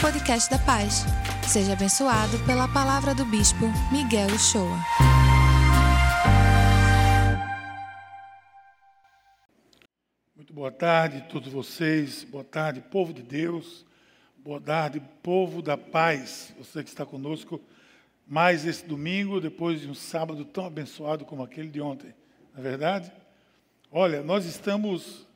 podcast da Paz. Seja abençoado pela palavra do Bispo Miguel Uchoa. Muito boa tarde a todos vocês, boa tarde, povo de Deus, boa tarde, povo da paz, você que está conosco mais esse domingo, depois de um sábado tão abençoado como aquele de ontem, não é verdade? Olha, nós estamos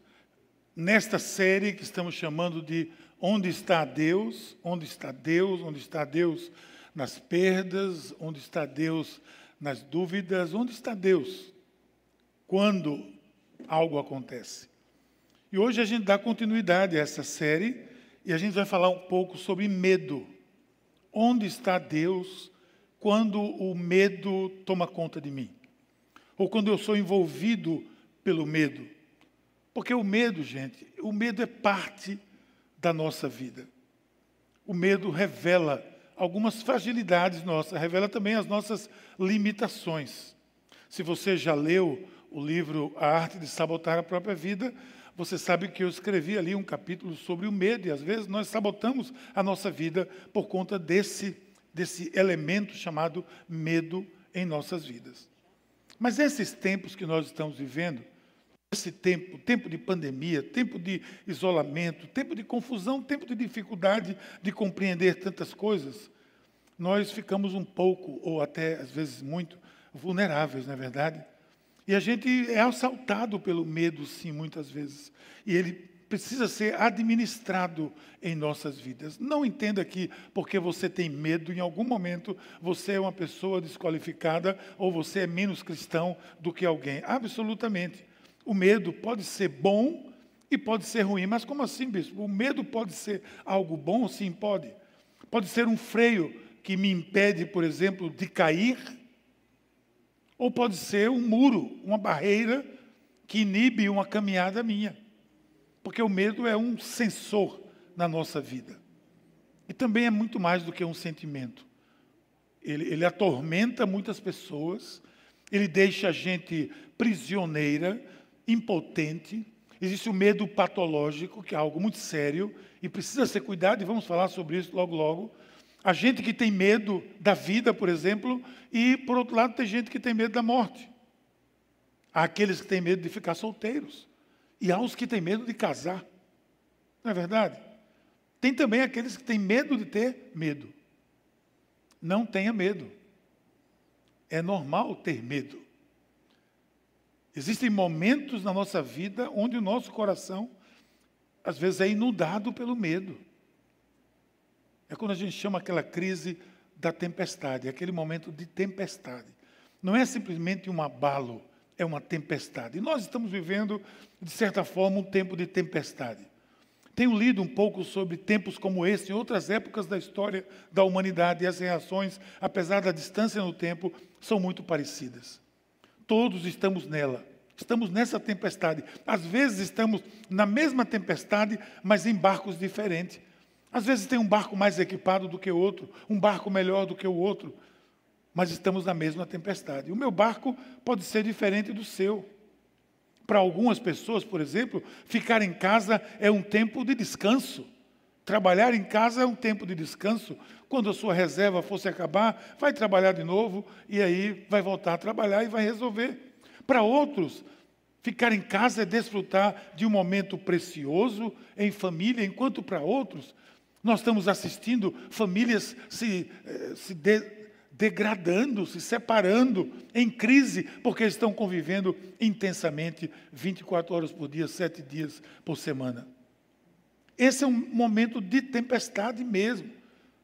nesta série que estamos chamando de Onde está Deus? Onde está Deus? Onde está Deus nas perdas? Onde está Deus nas dúvidas? Onde está Deus quando algo acontece? E hoje a gente dá continuidade a essa série e a gente vai falar um pouco sobre medo. Onde está Deus quando o medo toma conta de mim? Ou quando eu sou envolvido pelo medo? Porque o medo, gente, o medo é parte da nossa vida. O medo revela algumas fragilidades nossas, revela também as nossas limitações. Se você já leu o livro A Arte de Sabotar a Própria Vida, você sabe que eu escrevi ali um capítulo sobre o medo, e às vezes nós sabotamos a nossa vida por conta desse, desse elemento chamado medo em nossas vidas. Mas esses tempos que nós estamos vivendo, esse tempo, tempo de pandemia, tempo de isolamento, tempo de confusão, tempo de dificuldade de compreender tantas coisas, nós ficamos um pouco, ou até às vezes muito, vulneráveis, não é verdade? E a gente é assaltado pelo medo, sim, muitas vezes. E ele precisa ser administrado em nossas vidas. Não entenda que porque você tem medo, em algum momento você é uma pessoa desqualificada ou você é menos cristão do que alguém. Absolutamente. O medo pode ser bom e pode ser ruim. Mas como assim, bispo? O medo pode ser algo bom? Sim, pode. Pode ser um freio que me impede, por exemplo, de cair. Ou pode ser um muro, uma barreira que inibe uma caminhada minha. Porque o medo é um sensor na nossa vida. E também é muito mais do que um sentimento. Ele, ele atormenta muitas pessoas, ele deixa a gente prisioneira, impotente, existe o medo patológico, que é algo muito sério e precisa ser cuidado, e vamos falar sobre isso logo, logo. A gente que tem medo da vida, por exemplo, e, por outro lado, tem gente que tem medo da morte. Há aqueles que têm medo de ficar solteiros, e há os que têm medo de casar. Não é verdade? Tem também aqueles que têm medo de ter medo. Não tenha medo. É normal ter medo. Existem momentos na nossa vida onde o nosso coração, às vezes, é inundado pelo medo. É quando a gente chama aquela crise da tempestade, aquele momento de tempestade. Não é simplesmente um abalo, é uma tempestade. E nós estamos vivendo, de certa forma, um tempo de tempestade. Tenho lido um pouco sobre tempos como esse, em outras épocas da história da humanidade, e as reações, apesar da distância no tempo, são muito parecidas. Todos estamos nela. Estamos nessa tempestade. Às vezes estamos na mesma tempestade, mas em barcos diferentes. Às vezes tem um barco mais equipado do que o outro, um barco melhor do que o outro, mas estamos na mesma tempestade. O meu barco pode ser diferente do seu. Para algumas pessoas, por exemplo, ficar em casa é um tempo de descanso. Trabalhar em casa é um tempo de descanso. Quando a sua reserva fosse acabar, vai trabalhar de novo e aí vai voltar a trabalhar e vai resolver. Para outros, ficar em casa é desfrutar de um momento precioso em família, enquanto para outros, nós estamos assistindo famílias se, eh, se de, degradando, se separando, em crise, porque estão convivendo intensamente 24 horas por dia, sete dias por semana. Esse é um momento de tempestade mesmo.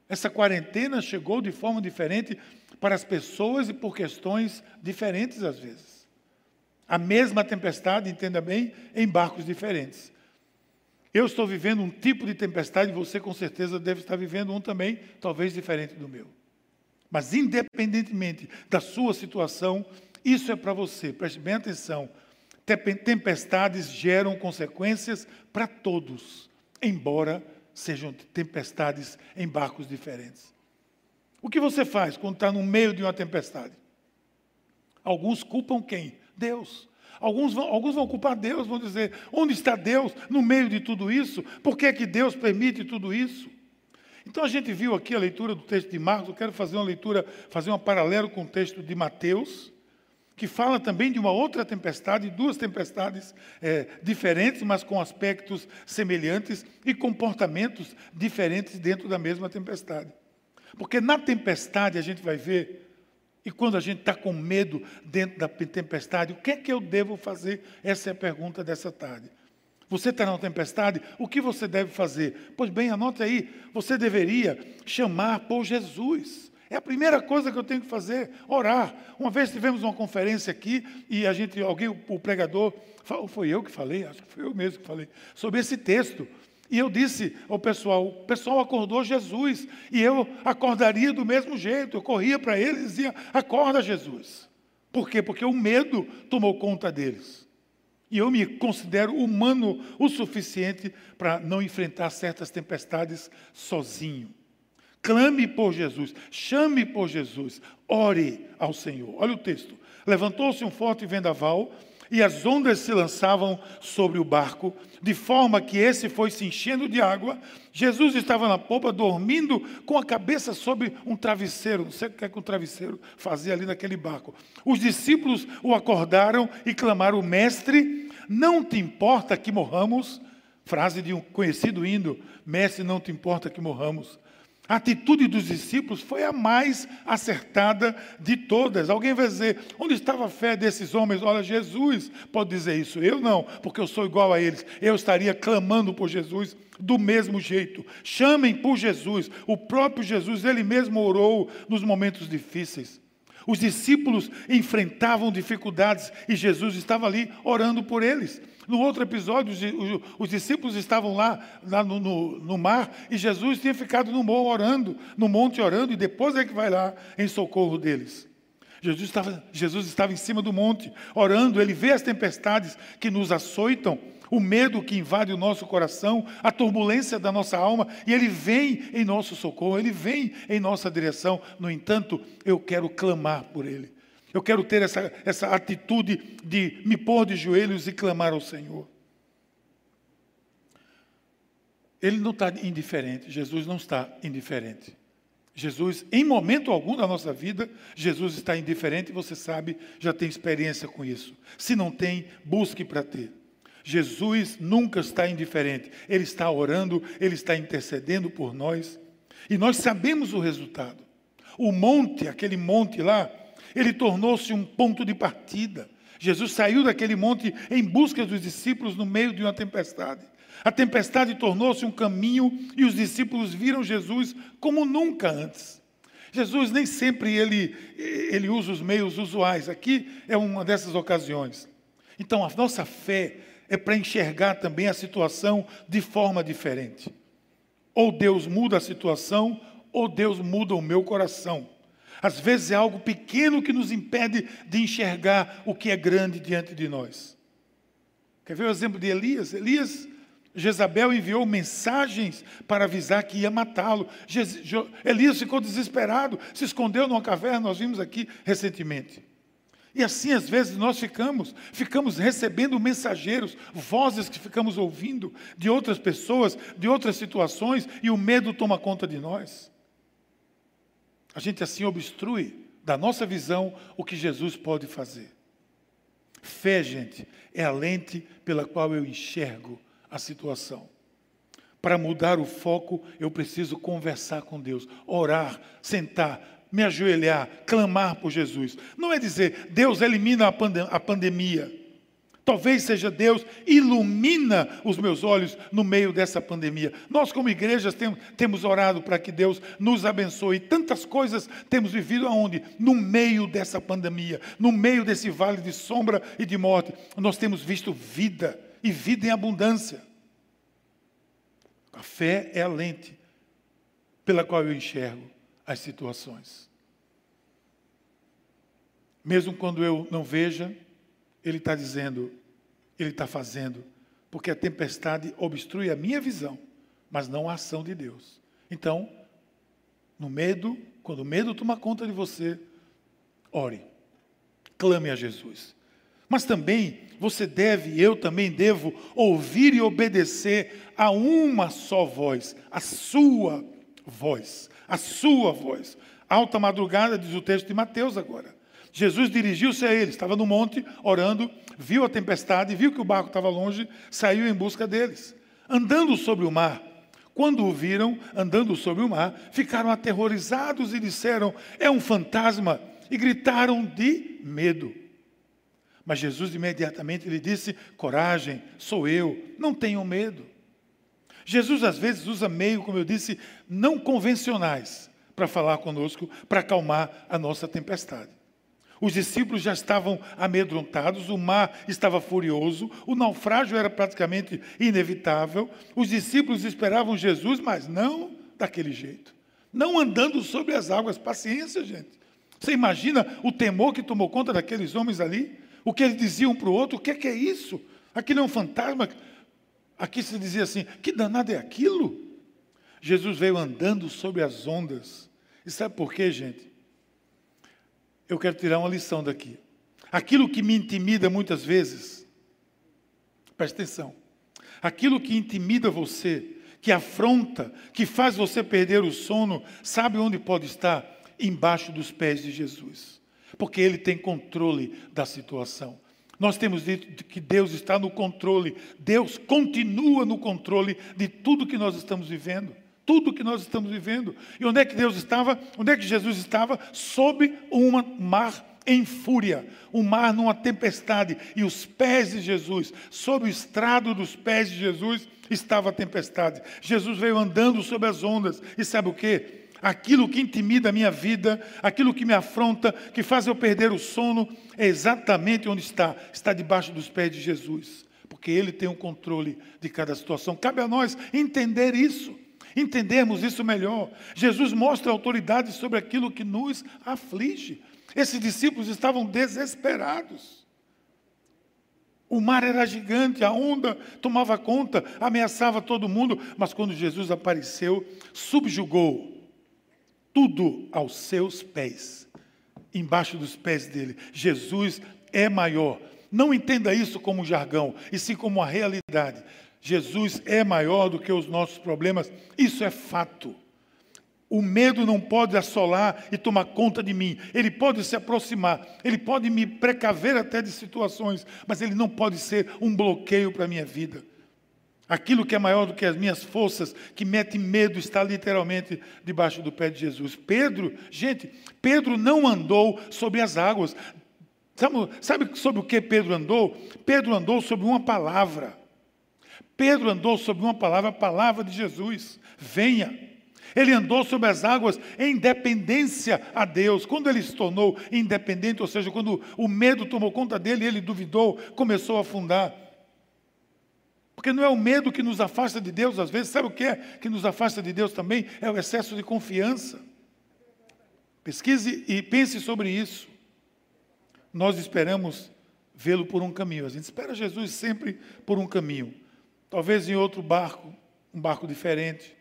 Essa quarentena chegou de forma diferente para as pessoas e por questões diferentes às vezes. A mesma tempestade, entenda bem, em barcos diferentes. Eu estou vivendo um tipo de tempestade, você com certeza deve estar vivendo um também, talvez diferente do meu. Mas independentemente da sua situação, isso é para você, preste bem atenção. Tempestades geram consequências para todos embora sejam tempestades em barcos diferentes. O que você faz quando está no meio de uma tempestade? Alguns culpam quem? Deus. Alguns vão, alguns vão culpar Deus, vão dizer: onde está Deus no meio de tudo isso? Por que, é que Deus permite tudo isso? Então a gente viu aqui a leitura do texto de Marcos, eu quero fazer uma leitura, fazer um paralelo com o texto de Mateus, que fala também de uma outra tempestade, duas tempestades é, diferentes, mas com aspectos semelhantes e comportamentos diferentes dentro da mesma tempestade. Porque na tempestade a gente vai ver, e quando a gente está com medo dentro da tempestade, o que é que eu devo fazer? Essa é a pergunta dessa tarde. Você está na tempestade, o que você deve fazer? Pois bem, anote aí, você deveria chamar por Jesus. É a primeira coisa que eu tenho que fazer, orar. Uma vez tivemos uma conferência aqui e a gente, alguém, o pregador, foi eu que falei, acho que foi eu mesmo que falei, sobre esse texto. E eu disse ao pessoal, o pessoal acordou Jesus, e eu acordaria do mesmo jeito, eu corria para eles e dizia, acorda Jesus. Por quê? Porque o medo tomou conta deles. E eu me considero humano o suficiente para não enfrentar certas tempestades sozinho. Clame por Jesus, chame por Jesus, ore ao Senhor. Olha o texto. Levantou-se um forte vendaval e as ondas se lançavam sobre o barco, de forma que esse foi se enchendo de água. Jesus estava na popa, dormindo com a cabeça sobre um travesseiro. Não sei o que, é que o travesseiro fazia ali naquele barco. Os discípulos o acordaram e clamaram: Mestre, não te importa que morramos? Frase de um conhecido hino: Mestre, não te importa que morramos. A atitude dos discípulos foi a mais acertada de todas. Alguém vai dizer: onde estava a fé desses homens? Olha, Jesus pode dizer isso. Eu não, porque eu sou igual a eles. Eu estaria clamando por Jesus do mesmo jeito. Chamem por Jesus. O próprio Jesus, ele mesmo orou nos momentos difíceis. Os discípulos enfrentavam dificuldades e Jesus estava ali orando por eles. No outro episódio, os, os discípulos estavam lá, lá no, no, no, mar e Jesus tinha ficado no morro orando, no monte orando, e depois é que vai lá em socorro deles. Jesus estava, Jesus estava em cima do monte orando, ele vê as tempestades que nos açoitam, o medo que invade o nosso coração, a turbulência da nossa alma, e ele vem em nosso socorro, ele vem em nossa direção. No entanto, eu quero clamar por ele. Eu quero ter essa, essa atitude de me pôr de joelhos e clamar ao Senhor. Ele não está indiferente, Jesus não está indiferente. Jesus, em momento algum da nossa vida, Jesus está indiferente, você sabe, já tem experiência com isso. Se não tem, busque para ter. Jesus nunca está indiferente, Ele está orando, Ele está intercedendo por nós, e nós sabemos o resultado. O monte, aquele monte lá, ele tornou-se um ponto de partida. Jesus saiu daquele monte em busca dos discípulos no meio de uma tempestade. A tempestade tornou-se um caminho e os discípulos viram Jesus como nunca antes. Jesus nem sempre ele, ele usa os meios usuais. Aqui é uma dessas ocasiões. Então a nossa fé é para enxergar também a situação de forma diferente. Ou Deus muda a situação, ou Deus muda o meu coração. Às vezes é algo pequeno que nos impede de enxergar o que é grande diante de nós. Quer ver o exemplo de Elias? Elias, Jezabel enviou mensagens para avisar que ia matá-lo. Elias ficou desesperado, se escondeu numa caverna, nós vimos aqui recentemente. E assim, às vezes, nós ficamos, ficamos recebendo mensageiros, vozes que ficamos ouvindo de outras pessoas, de outras situações, e o medo toma conta de nós. A gente assim obstrui da nossa visão o que Jesus pode fazer. Fé, gente, é a lente pela qual eu enxergo a situação. Para mudar o foco, eu preciso conversar com Deus, orar, sentar, me ajoelhar, clamar por Jesus. Não é dizer, Deus elimina a, pandem a pandemia. Talvez seja Deus, ilumina os meus olhos no meio dessa pandemia. Nós, como igrejas, temos, temos orado para que Deus nos abençoe. Tantas coisas temos vivido aonde? No meio dessa pandemia, no meio desse vale de sombra e de morte. Nós temos visto vida e vida em abundância. A fé é a lente pela qual eu enxergo as situações. Mesmo quando eu não veja, ele está dizendo, ele está fazendo, porque a tempestade obstrui a minha visão, mas não a ação de Deus. Então, no medo, quando o medo toma conta de você, ore, clame a Jesus. Mas também você deve, eu também devo, ouvir e obedecer a uma só voz, a sua voz, a sua voz. Alta madrugada, diz o texto de Mateus agora. Jesus dirigiu-se a eles, estava no monte orando, viu a tempestade, viu que o barco estava longe, saiu em busca deles. Andando sobre o mar, quando o viram andando sobre o mar, ficaram aterrorizados e disseram: É um fantasma! E gritaram de medo. Mas Jesus imediatamente lhe disse: Coragem, sou eu, não tenham medo. Jesus às vezes usa meio, como eu disse, não convencionais para falar conosco, para acalmar a nossa tempestade. Os discípulos já estavam amedrontados, o mar estava furioso, o naufrágio era praticamente inevitável. Os discípulos esperavam Jesus, mas não daquele jeito. Não andando sobre as águas. Paciência, gente. Você imagina o temor que tomou conta daqueles homens ali? O que eles diziam um para o outro? O que é, que é isso? Aquilo é um fantasma. Aqui se dizia assim: que danado é aquilo? Jesus veio andando sobre as ondas. E sabe por quê, gente? Eu quero tirar uma lição daqui. Aquilo que me intimida muitas vezes, preste atenção, aquilo que intimida você, que afronta, que faz você perder o sono, sabe onde pode estar? Embaixo dos pés de Jesus, porque Ele tem controle da situação. Nós temos dito que Deus está no controle, Deus continua no controle de tudo que nós estamos vivendo tudo que nós estamos vivendo. E onde é que Deus estava? Onde é que Jesus estava? Sob um mar em fúria, um mar numa tempestade, e os pés de Jesus, sob o estrado dos pés de Jesus, estava a tempestade. Jesus veio andando sobre as ondas, e sabe o que? Aquilo que intimida a minha vida, aquilo que me afronta, que faz eu perder o sono, é exatamente onde está. Está debaixo dos pés de Jesus, porque Ele tem o controle de cada situação. Cabe a nós entender isso entendermos isso melhor. Jesus mostra autoridade sobre aquilo que nos aflige. Esses discípulos estavam desesperados. O mar era gigante, a onda tomava conta, ameaçava todo mundo, mas quando Jesus apareceu, subjugou tudo aos seus pés, embaixo dos pés dele. Jesus é maior. Não entenda isso como jargão, e sim como uma realidade. Jesus é maior do que os nossos problemas, isso é fato. O medo não pode assolar e tomar conta de mim. Ele pode se aproximar, ele pode me precaver até de situações, mas ele não pode ser um bloqueio para a minha vida. Aquilo que é maior do que as minhas forças, que mete medo, está literalmente debaixo do pé de Jesus. Pedro, gente, Pedro não andou sobre as águas. Sabe, sabe sobre o que Pedro andou? Pedro andou sobre uma palavra. Pedro andou sobre uma palavra, a palavra de Jesus: venha. Ele andou sobre as águas em dependência a Deus. Quando ele se tornou independente, ou seja, quando o medo tomou conta dele, ele duvidou, começou a afundar. Porque não é o medo que nos afasta de Deus, às vezes, sabe o que é que nos afasta de Deus também? É o excesso de confiança. Pesquise e pense sobre isso. Nós esperamos vê-lo por um caminho, a gente espera Jesus sempre por um caminho. Talvez em outro barco, um barco diferente.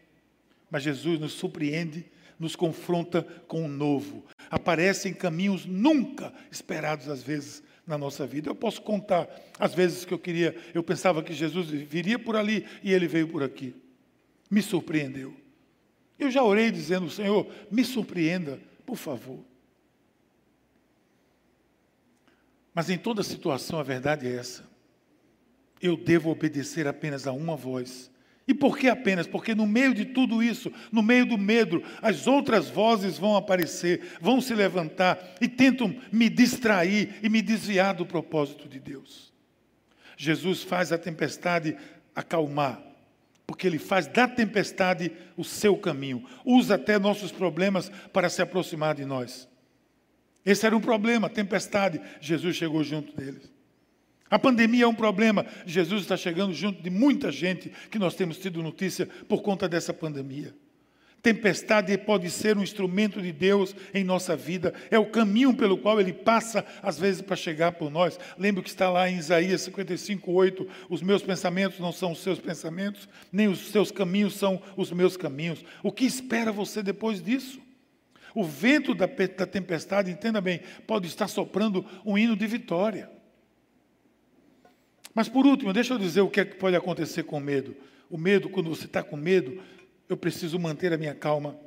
Mas Jesus nos surpreende, nos confronta com o um novo. Aparece em caminhos nunca esperados, às vezes, na nossa vida. Eu posso contar as vezes que eu queria, eu pensava que Jesus viria por ali e ele veio por aqui. Me surpreendeu. Eu já orei dizendo, Senhor, me surpreenda, por favor. Mas em toda situação a verdade é essa eu devo obedecer apenas a uma voz. E por que apenas? Porque no meio de tudo isso, no meio do medo, as outras vozes vão aparecer, vão se levantar e tentam me distrair e me desviar do propósito de Deus. Jesus faz a tempestade acalmar, porque ele faz da tempestade o seu caminho, usa até nossos problemas para se aproximar de nós. Esse era um problema, tempestade, Jesus chegou junto deles. A pandemia é um problema. Jesus está chegando junto de muita gente que nós temos tido notícia por conta dessa pandemia. Tempestade pode ser um instrumento de Deus em nossa vida, é o caminho pelo qual ele passa, às vezes, para chegar por nós. Lembra que está lá em Isaías 55, 8: Os meus pensamentos não são os seus pensamentos, nem os seus caminhos são os meus caminhos. O que espera você depois disso? O vento da tempestade, entenda bem, pode estar soprando um hino de vitória. Mas por último, deixa eu dizer o que, é que pode acontecer com o medo. O medo, quando você está com medo, eu preciso manter a minha calma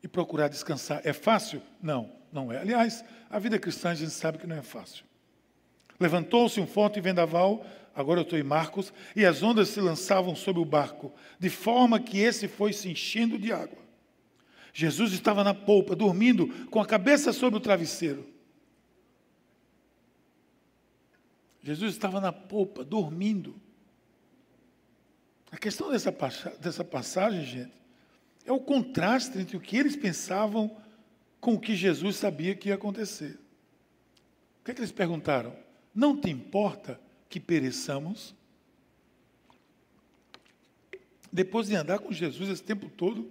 e procurar descansar. É fácil? Não, não é. Aliás, a vida cristã a gente sabe que não é fácil. Levantou-se um forte vendaval, agora eu estou em Marcos, e as ondas se lançavam sobre o barco, de forma que esse foi se enchendo de água. Jesus estava na polpa, dormindo, com a cabeça sobre o travesseiro. Jesus estava na polpa, dormindo. A questão dessa, dessa passagem, gente, é o contraste entre o que eles pensavam com o que Jesus sabia que ia acontecer. O que, é que eles perguntaram? Não te importa que pereçamos? Depois de andar com Jesus esse tempo todo,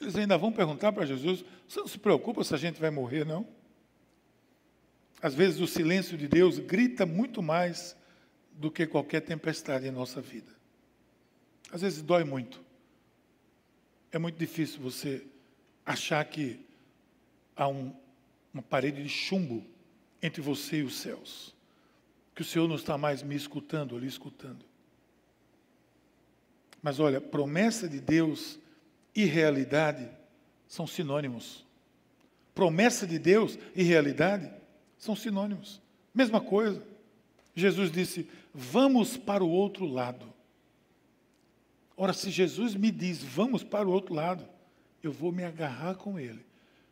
eles ainda vão perguntar para Jesus: você não se preocupa se a gente vai morrer, não? Às vezes o silêncio de Deus grita muito mais do que qualquer tempestade em nossa vida. Às vezes dói muito. É muito difícil você achar que há um, uma parede de chumbo entre você e os céus. Que o Senhor não está mais me escutando, ali escutando. Mas olha, promessa de Deus e realidade são sinônimos. Promessa de Deus e realidade são sinônimos. Mesma coisa. Jesus disse: Vamos para o outro lado. Ora, se Jesus me diz, vamos para o outro lado, eu vou me agarrar com Ele,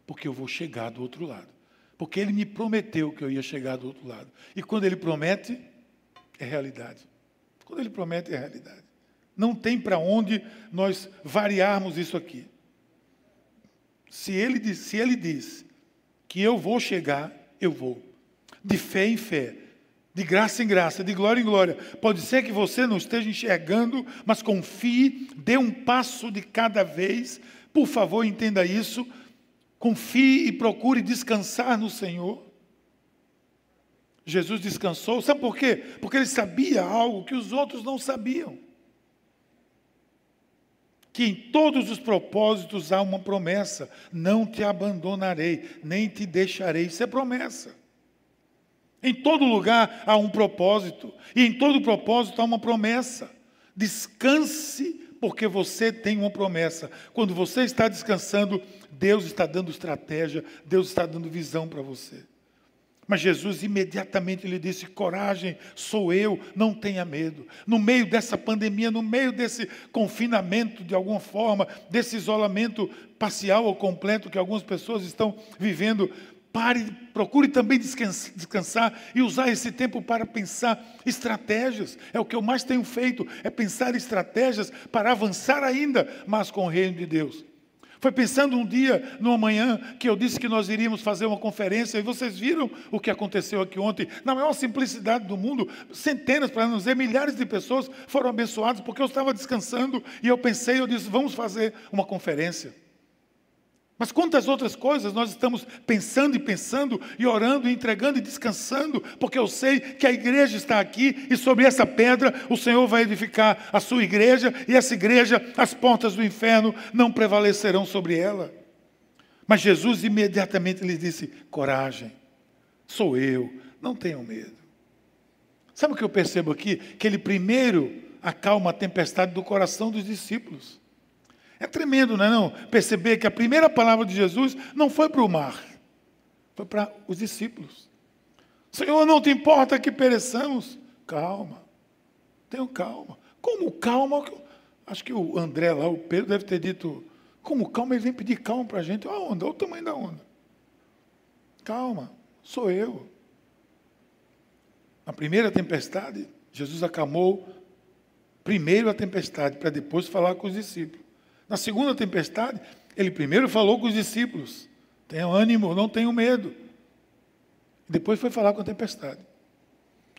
porque eu vou chegar do outro lado. Porque ele me prometeu que eu ia chegar do outro lado. E quando ele promete, é realidade. Quando ele promete, é realidade. Não tem para onde nós variarmos isso aqui. Se ele, diz, se ele diz que eu vou chegar, eu vou. De fé em fé, de graça em graça, de glória em glória. Pode ser que você não esteja enxergando, mas confie, dê um passo de cada vez. Por favor, entenda isso. Confie e procure descansar no Senhor. Jesus descansou, sabe por quê? Porque ele sabia algo que os outros não sabiam. Que em todos os propósitos há uma promessa: não te abandonarei, nem te deixarei. Isso é promessa. Em todo lugar há um propósito, e em todo propósito há uma promessa. Descanse porque você tem uma promessa. Quando você está descansando, Deus está dando estratégia, Deus está dando visão para você. Mas Jesus imediatamente lhe disse: Coragem, sou eu, não tenha medo. No meio dessa pandemia, no meio desse confinamento, de alguma forma, desse isolamento parcial ou completo que algumas pessoas estão vivendo, Pare, procure também descansar e usar esse tempo para pensar estratégias. É o que eu mais tenho feito, é pensar estratégias para avançar ainda mais com o reino de Deus. Foi pensando um dia, numa manhã, que eu disse que nós iríamos fazer uma conferência, e vocês viram o que aconteceu aqui ontem. Na maior simplicidade do mundo, centenas, para não dizer milhares de pessoas foram abençoadas, porque eu estava descansando e eu pensei, eu disse, vamos fazer uma conferência. Mas quantas outras coisas nós estamos pensando e pensando, e orando, e entregando e descansando, porque eu sei que a igreja está aqui e sobre essa pedra o Senhor vai edificar a sua igreja, e essa igreja, as portas do inferno não prevalecerão sobre ela. Mas Jesus imediatamente lhe disse: coragem, sou eu, não tenham medo. Sabe o que eu percebo aqui? Que ele primeiro acalma a tempestade do coração dos discípulos. É tremendo, não é não? Perceber que a primeira palavra de Jesus não foi para o mar, foi para os discípulos. Senhor, não te importa que pereçamos? Calma, tenham calma. Como calma? Acho que o André lá, o Pedro, deve ter dito, como calma, ele vem pedir calma para a gente. A onda, olha o tamanho da onda. Calma, sou eu. Na primeira tempestade, Jesus acalmou primeiro a tempestade, para depois falar com os discípulos. Na segunda tempestade, ele primeiro falou com os discípulos: tenham ânimo, não tenham medo. Depois foi falar com a tempestade.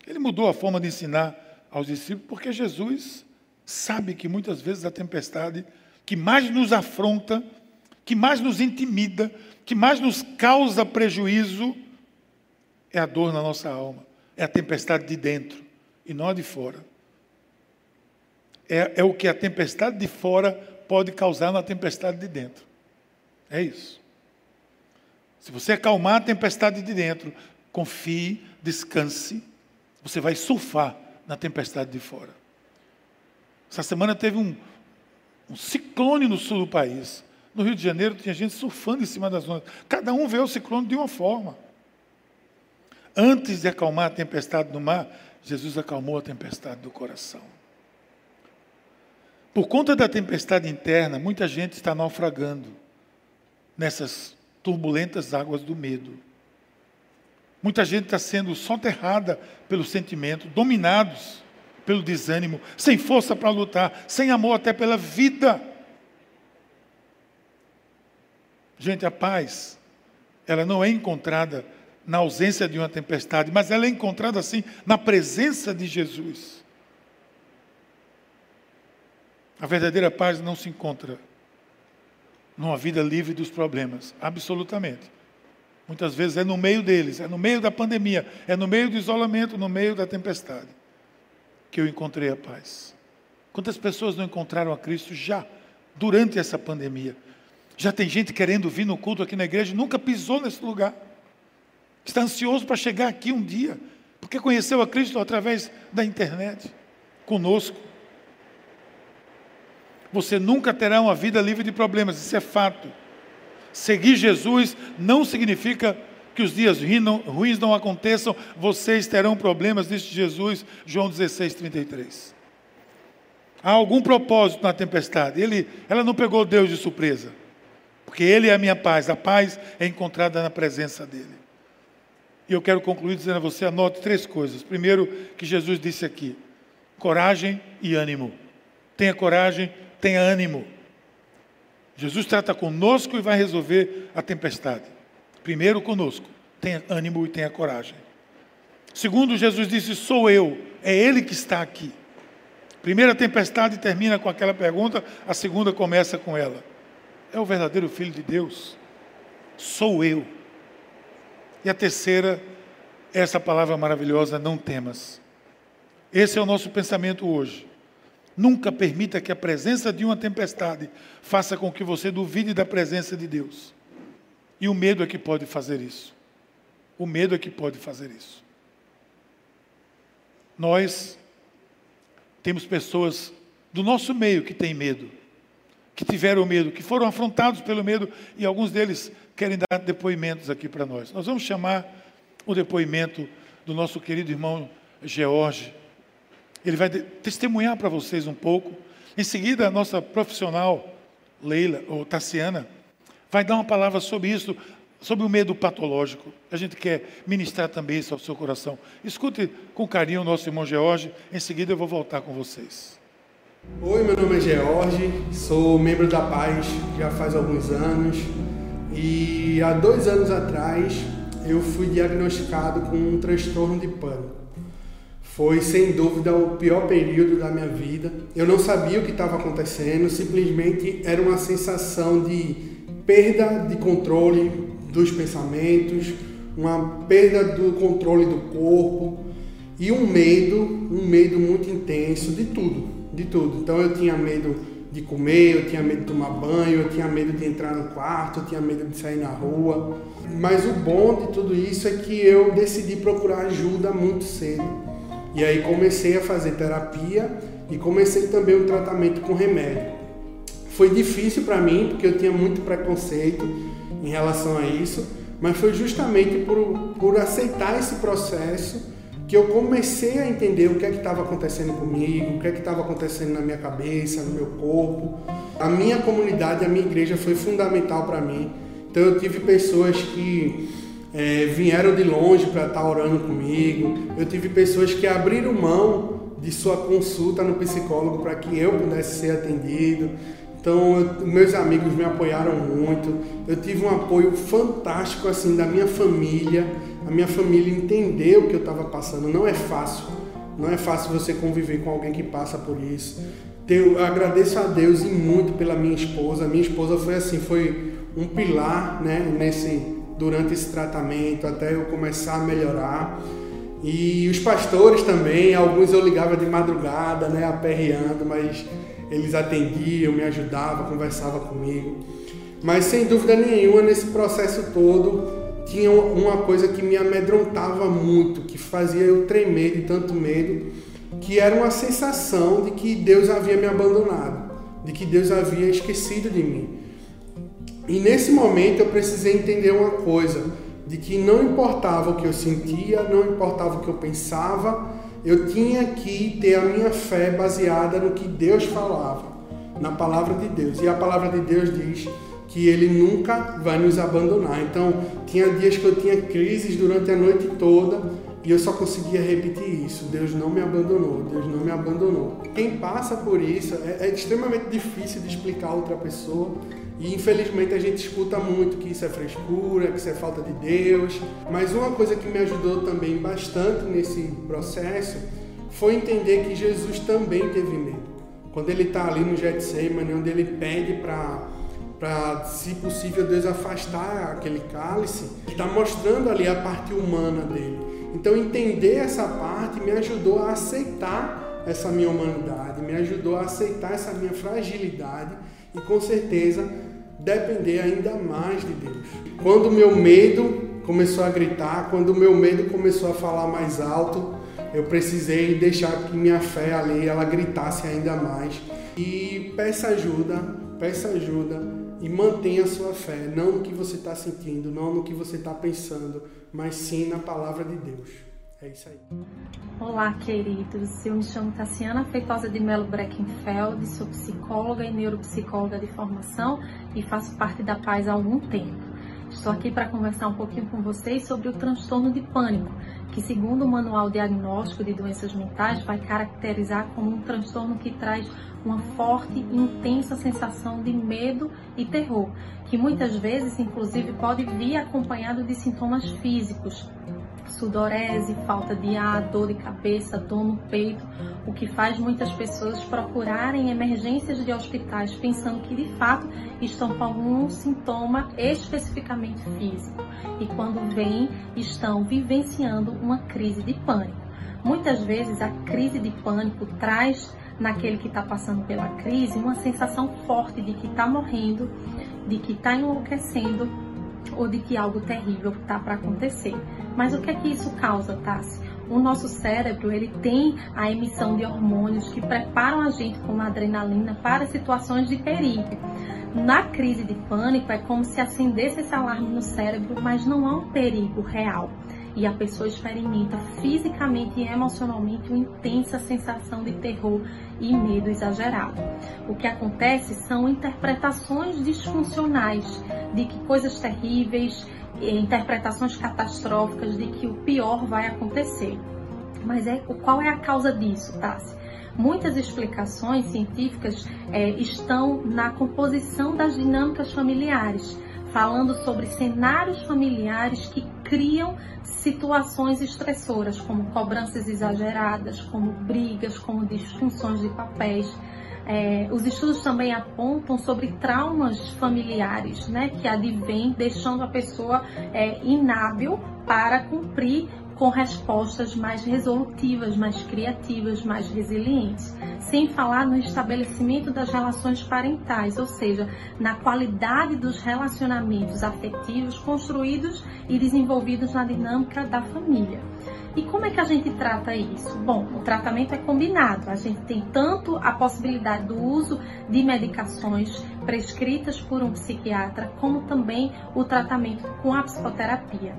Ele mudou a forma de ensinar aos discípulos, porque Jesus sabe que muitas vezes a tempestade que mais nos afronta, que mais nos intimida, que mais nos causa prejuízo, é a dor na nossa alma, é a tempestade de dentro e não a de fora. É, é o que a tempestade de fora pode causar na tempestade de dentro. É isso. Se você acalmar a tempestade de dentro, confie, descanse, você vai surfar na tempestade de fora. Essa semana teve um, um ciclone no sul do país. No Rio de Janeiro tinha gente surfando em cima das ondas. Cada um vê o ciclone de uma forma. Antes de acalmar a tempestade do mar, Jesus acalmou a tempestade do coração. Por conta da tempestade interna, muita gente está naufragando nessas turbulentas águas do medo. Muita gente está sendo soterrada pelo sentimento, dominados pelo desânimo, sem força para lutar, sem amor até pela vida. Gente, a paz, ela não é encontrada na ausência de uma tempestade, mas ela é encontrada assim na presença de Jesus. A verdadeira paz não se encontra numa vida livre dos problemas, absolutamente. Muitas vezes é no meio deles, é no meio da pandemia, é no meio do isolamento, no meio da tempestade, que eu encontrei a paz. Quantas pessoas não encontraram a Cristo já durante essa pandemia? Já tem gente querendo vir no culto aqui na igreja, nunca pisou nesse lugar. Está ansioso para chegar aqui um dia, porque conheceu a Cristo através da internet, conosco. Você nunca terá uma vida livre de problemas, isso é fato. Seguir Jesus não significa que os dias ruins não aconteçam, vocês terão problemas, disse Jesus, João 16, 33. Há algum propósito na tempestade. Ele, ela não pegou Deus de surpresa, porque Ele é a minha paz, a paz é encontrada na presença dEle. E eu quero concluir dizendo a você: anote três coisas. Primeiro, que Jesus disse aqui: coragem e ânimo. Tenha coragem, tenha ânimo. Jesus trata conosco e vai resolver a tempestade. Primeiro conosco, tenha ânimo e tenha coragem. Segundo, Jesus disse: Sou eu, é Ele que está aqui. Primeira tempestade termina com aquela pergunta, a segunda começa com ela. É o verdadeiro Filho de Deus? Sou eu. E a terceira, essa palavra maravilhosa, não temas. Esse é o nosso pensamento hoje. Nunca permita que a presença de uma tempestade faça com que você duvide da presença de Deus. E o medo é que pode fazer isso. O medo é que pode fazer isso. Nós temos pessoas do nosso meio que têm medo, que tiveram medo, que foram afrontados pelo medo e alguns deles querem dar depoimentos aqui para nós. Nós vamos chamar o depoimento do nosso querido irmão George. Ele vai testemunhar para vocês um pouco. Em seguida, a nossa profissional, Leila, ou Tassiana, vai dar uma palavra sobre isso, sobre o medo patológico. A gente quer ministrar também isso ao seu coração. Escute com carinho o nosso irmão George, em seguida eu vou voltar com vocês. Oi, meu nome é George, sou membro da Paz já faz alguns anos e há dois anos atrás eu fui diagnosticado com um transtorno de pânico. Foi sem dúvida o pior período da minha vida. Eu não sabia o que estava acontecendo, simplesmente era uma sensação de perda de controle dos pensamentos, uma perda do controle do corpo e um medo, um medo muito intenso de tudo, de tudo. Então eu tinha medo de comer, eu tinha medo de tomar banho, eu tinha medo de entrar no quarto, eu tinha medo de sair na rua. Mas o bom de tudo isso é que eu decidi procurar ajuda muito cedo e aí comecei a fazer terapia e comecei também o tratamento com remédio. Foi difícil para mim porque eu tinha muito preconceito em relação a isso, mas foi justamente por, por aceitar esse processo que eu comecei a entender o que é que estava acontecendo comigo, o que é que estava acontecendo na minha cabeça, no meu corpo. A minha comunidade, a minha igreja foi fundamental para mim. Então eu tive pessoas que é, vieram de longe para estar tá orando comigo. Eu tive pessoas que abriram mão de sua consulta no psicólogo para que eu pudesse ser atendido. Então, eu, meus amigos me apoiaram muito. Eu tive um apoio fantástico assim da minha família. A minha família entendeu o que eu estava passando. Não é fácil. Não é fácil você conviver com alguém que passa por isso. Eu agradeço a Deus e muito pela minha esposa. Minha esposa foi assim, foi um pilar, né, nesse durante esse tratamento até eu começar a melhorar. E os pastores também, alguns eu ligava de madrugada, né, aperreando, mas eles atendiam, me ajudavam, conversavam comigo. Mas sem dúvida nenhuma, nesse processo todo, tinha uma coisa que me amedrontava muito, que fazia eu tremer de tanto medo, que era uma sensação de que Deus havia me abandonado. de que Deus havia esquecido de mim. E nesse momento eu precisei entender uma coisa, de que não importava o que eu sentia, não importava o que eu pensava, eu tinha que ter a minha fé baseada no que Deus falava, na palavra de Deus. E a palavra de Deus diz que ele nunca vai nos abandonar. Então, tinha dias que eu tinha crises durante a noite toda e eu só conseguia repetir isso: Deus não me abandonou, Deus não me abandonou. Quem passa por isso é, é extremamente difícil de explicar a outra pessoa. E infelizmente a gente escuta muito que isso é frescura, que isso é falta de Deus. Mas uma coisa que me ajudou também bastante nesse processo foi entender que Jesus também teve medo. Quando ele está ali no Getsemane, onde ele pede para para, se possível, Deus afastar aquele cálice, está mostrando ali a parte humana dele. Então, entender essa parte me ajudou a aceitar essa minha humanidade, me ajudou a aceitar essa minha fragilidade e, com certeza, depender ainda mais de Deus. Quando o meu medo começou a gritar, quando o meu medo começou a falar mais alto, eu precisei deixar que minha fé ali ela gritasse ainda mais. E peça ajuda, peça ajuda e mantenha a sua fé, não no que você está sentindo, não no que você está pensando, mas sim na palavra de Deus. É isso aí. Olá, queridos. Eu me chamo Tassiana Feitosa de Melo Breckenfeld, sou psicóloga e neuropsicóloga de formação e faço parte da Paz há algum tempo. Estou aqui para conversar um pouquinho com vocês sobre o transtorno de pânico, que, segundo o Manual Diagnóstico de Doenças Mentais, vai caracterizar como um transtorno que traz uma forte e intensa sensação de medo e terror, que muitas vezes, inclusive, pode vir acompanhado de sintomas físicos, sudorese, falta de ar, dor de cabeça, dor no peito, o que faz muitas pessoas procurarem emergências de hospitais pensando que de fato estão com algum sintoma especificamente físico e quando vêm estão vivenciando uma crise de pânico. Muitas vezes a crise de pânico traz naquele que está passando pela crise uma sensação forte de que está morrendo, de que está enlouquecendo ou de que algo terrível está para acontecer. Mas o que é que isso causa, Tassi? O nosso cérebro ele tem a emissão de hormônios que preparam a gente como a adrenalina para situações de perigo. Na crise de pânico é como se acendesse esse alarme no cérebro, mas não há um perigo real e a pessoa experimenta fisicamente e emocionalmente uma intensa sensação de terror e medo exagerado. O que acontece são interpretações disfuncionais de que coisas terríveis, interpretações catastróficas de que o pior vai acontecer. Mas é, qual é a causa disso, Tassi? Muitas explicações científicas é, estão na composição das dinâmicas familiares, falando sobre cenários familiares que criam situações estressoras, como cobranças exageradas, como brigas, como disfunções de papéis. É, os estudos também apontam sobre traumas familiares, né, que advêm deixando a pessoa é, inábil para cumprir com respostas mais resolutivas, mais criativas, mais resilientes. Sem falar no estabelecimento das relações parentais, ou seja, na qualidade dos relacionamentos afetivos construídos e desenvolvidos na dinâmica da família. E como é que a gente trata isso? Bom, o tratamento é combinado. A gente tem tanto a possibilidade do uso de medicações prescritas por um psiquiatra, como também o tratamento com a psicoterapia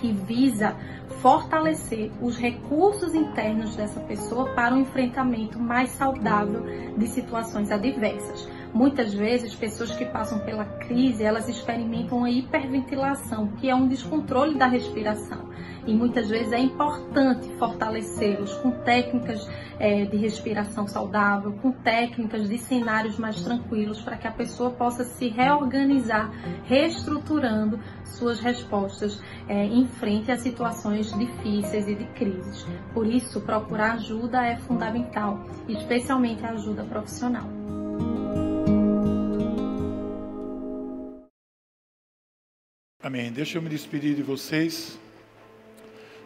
que visa fortalecer os recursos internos dessa pessoa para um enfrentamento mais saudável de situações adversas. Muitas vezes, pessoas que passam pela crise, elas experimentam a hiperventilação, que é um descontrole da respiração. E muitas vezes é importante fortalecê-los com técnicas é, de respiração saudável, com técnicas de cenários mais tranquilos, para que a pessoa possa se reorganizar, reestruturando suas respostas é, em frente a situações difíceis e de crises. Por isso, procurar ajuda é fundamental, especialmente a ajuda profissional. Amém. Deixa eu me despedir de vocês,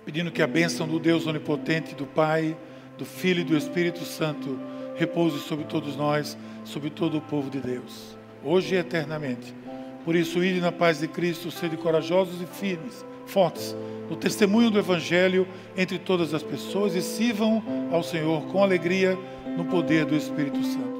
pedindo que a bênção do Deus Onipotente, do Pai, do Filho e do Espírito Santo repouse sobre todos nós, sobre todo o povo de Deus, hoje e eternamente. Por isso, ide na paz de Cristo, sede corajosos e firmes, fortes, no testemunho do Evangelho entre todas as pessoas e sirvam ao Senhor com alegria no poder do Espírito Santo.